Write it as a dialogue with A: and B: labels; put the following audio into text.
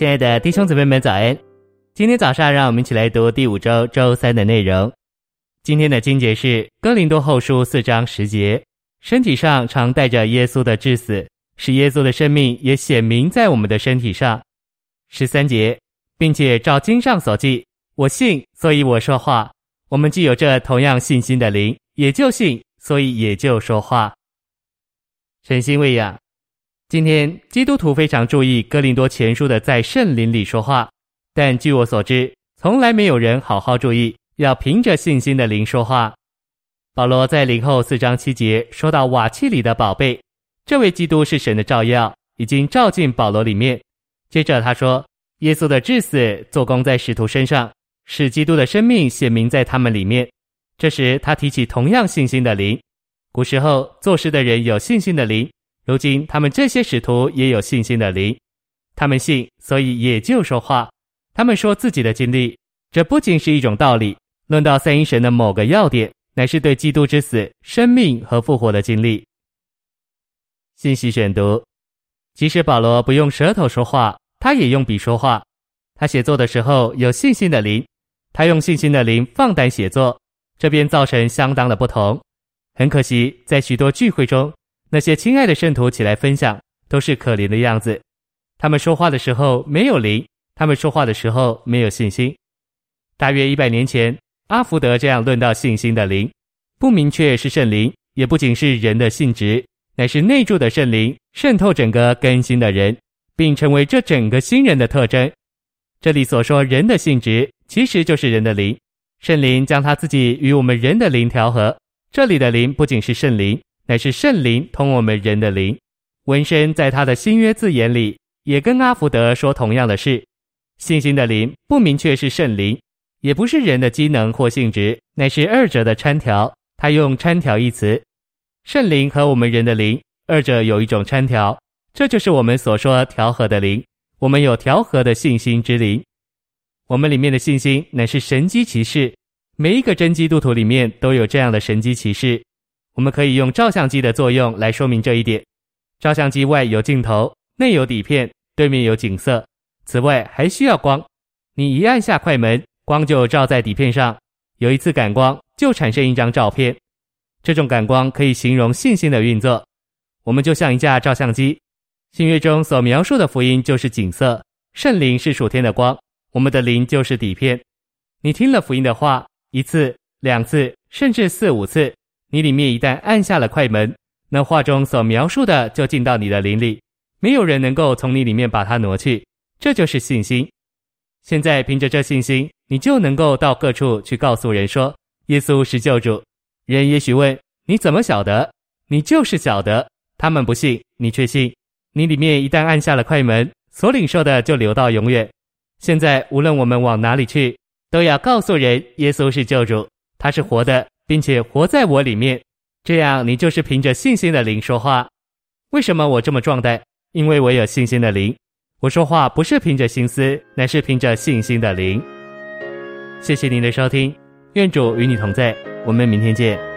A: 亲爱的弟兄姊妹们，早安！今天早上，让我们一起来读第五周周三的内容。今天的经节是《哥林多后书》四章十节：身体上常带着耶稣的治死，使耶稣的生命也显明在我们的身体上。十三节，并且照经上所记，我信，所以我说话。我们既有这同样信心的灵，也就信，所以也就说话。神心喂养。今天基督徒非常注意哥林多前书的在圣灵里说话，但据我所知，从来没有人好好注意要凭着信心的灵说话。保罗在灵后四章七节说到瓦器里的宝贝，这位基督是神的照耀，已经照进保罗里面。接着他说，耶稣的至死做工在使徒身上，使基督的生命显明在他们里面。这时他提起同样信心的灵，古时候作诗的人有信心的灵。如今，他们这些使徒也有信心的灵，他们信，所以也就说话。他们说自己的经历，这不仅是一种道理，论到三一神的某个要点，乃是对基督之死、生命和复活的经历。信息选读：即使保罗不用舌头说话，他也用笔说话。他写作的时候有信心的灵，他用信心的灵放胆写作，这便造成相当的不同。很可惜，在许多聚会中。那些亲爱的圣徒起来分享，都是可怜的样子。他们说话的时候没有灵，他们说话的时候没有信心。大约一百年前，阿福德这样论到信心的灵：不明确是圣灵，也不仅是人的性质，乃是内住的圣灵渗透整个更新的人，并成为这整个新人的特征。这里所说人的性质，其实就是人的灵。圣灵将他自己与我们人的灵调和。这里的灵不仅是圣灵。乃是圣灵通我们人的灵，文身在他的新约字眼里也跟阿福德说同样的事。信心的灵不明确是圣灵，也不是人的机能或性质，乃是二者的掺调。他用掺调一词，圣灵和我们人的灵，二者有一种掺调，这就是我们所说调和的灵。我们有调和的信心之灵，我们里面的信心乃是神机骑士。每一个真基督徒里面都有这样的神机骑士。我们可以用照相机的作用来说明这一点。照相机外有镜头，内有底片，对面有景色。此外还需要光。你一按下快门，光就照在底片上，有一次感光就产生一张照片。这种感光可以形容信心的运作。我们就像一架照相机。新约中所描述的福音就是景色，圣灵是属天的光，我们的灵就是底片。你听了福音的话一次、两次，甚至四五次。你里面一旦按下了快门，那画中所描述的就进到你的灵里，没有人能够从你里面把它挪去。这就是信心。现在凭着这信心，你就能够到各处去告诉人说，耶稣是救主。人也许问，你怎么晓得？你就是晓得。他们不信，你却信。你里面一旦按下了快门，所领受的就留到永远。现在无论我们往哪里去，都要告诉人，耶稣是救主，他是活的。并且活在我里面，这样你就是凭着信心的灵说话。为什么我这么壮胆？因为我有信心的灵。我说话不是凭着心思，乃是凭着信心的灵。谢谢您的收听，愿主与你同在，我们明天见。